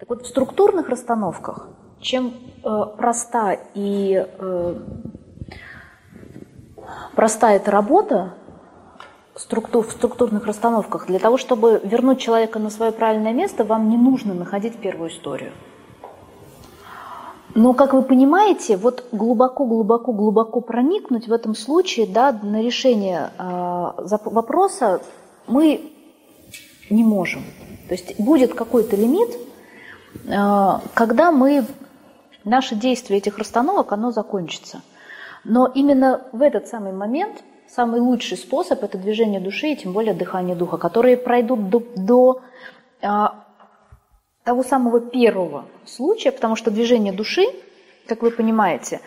Так вот, в структурных расстановках, чем э, проста и э, проста эта работа структур, в структурных расстановках, для того, чтобы вернуть человека на свое правильное место, вам не нужно находить первую историю. Но, как вы понимаете, вот глубоко-глубоко-глубоко проникнуть в этом случае да, на решение э, вопроса мы не можем. То есть будет какой-то лимит, когда мы, наше действие этих расстановок, оно закончится. Но именно в этот самый момент самый лучший способ – это движение души и тем более дыхание духа, которые пройдут до, до а, того самого первого случая, потому что движение души, как вы понимаете,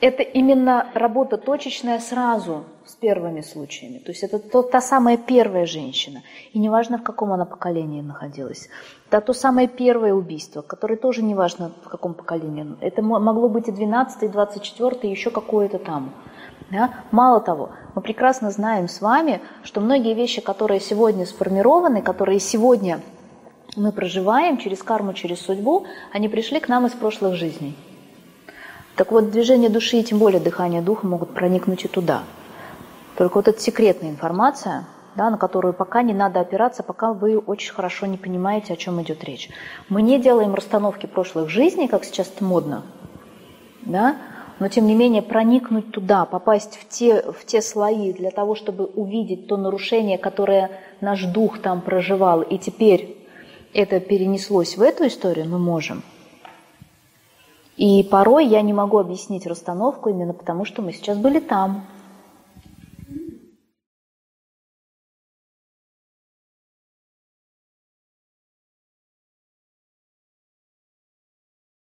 это именно работа точечная сразу с первыми случаями. То есть это то, та самая первая женщина. И неважно, в каком она поколении находилась. Это то самое первое убийство, которое тоже неважно, в каком поколении. Это могло быть и 12, и 24, и еще какое-то там. Да? Мало того, мы прекрасно знаем с вами, что многие вещи, которые сегодня сформированы, которые сегодня мы проживаем через карму, через судьбу, они пришли к нам из прошлых жизней. Так вот, движение души и тем более дыхание духа могут проникнуть и туда. Только вот это секретная информация, да, на которую пока не надо опираться, пока вы очень хорошо не понимаете, о чем идет речь. Мы не делаем расстановки прошлых жизней, как сейчас это модно, да, но тем не менее проникнуть туда, попасть в те, в те слои для того, чтобы увидеть то нарушение, которое наш дух там проживал, и теперь это перенеслось в эту историю, мы можем – и порой я не могу объяснить расстановку именно потому, что мы сейчас были там.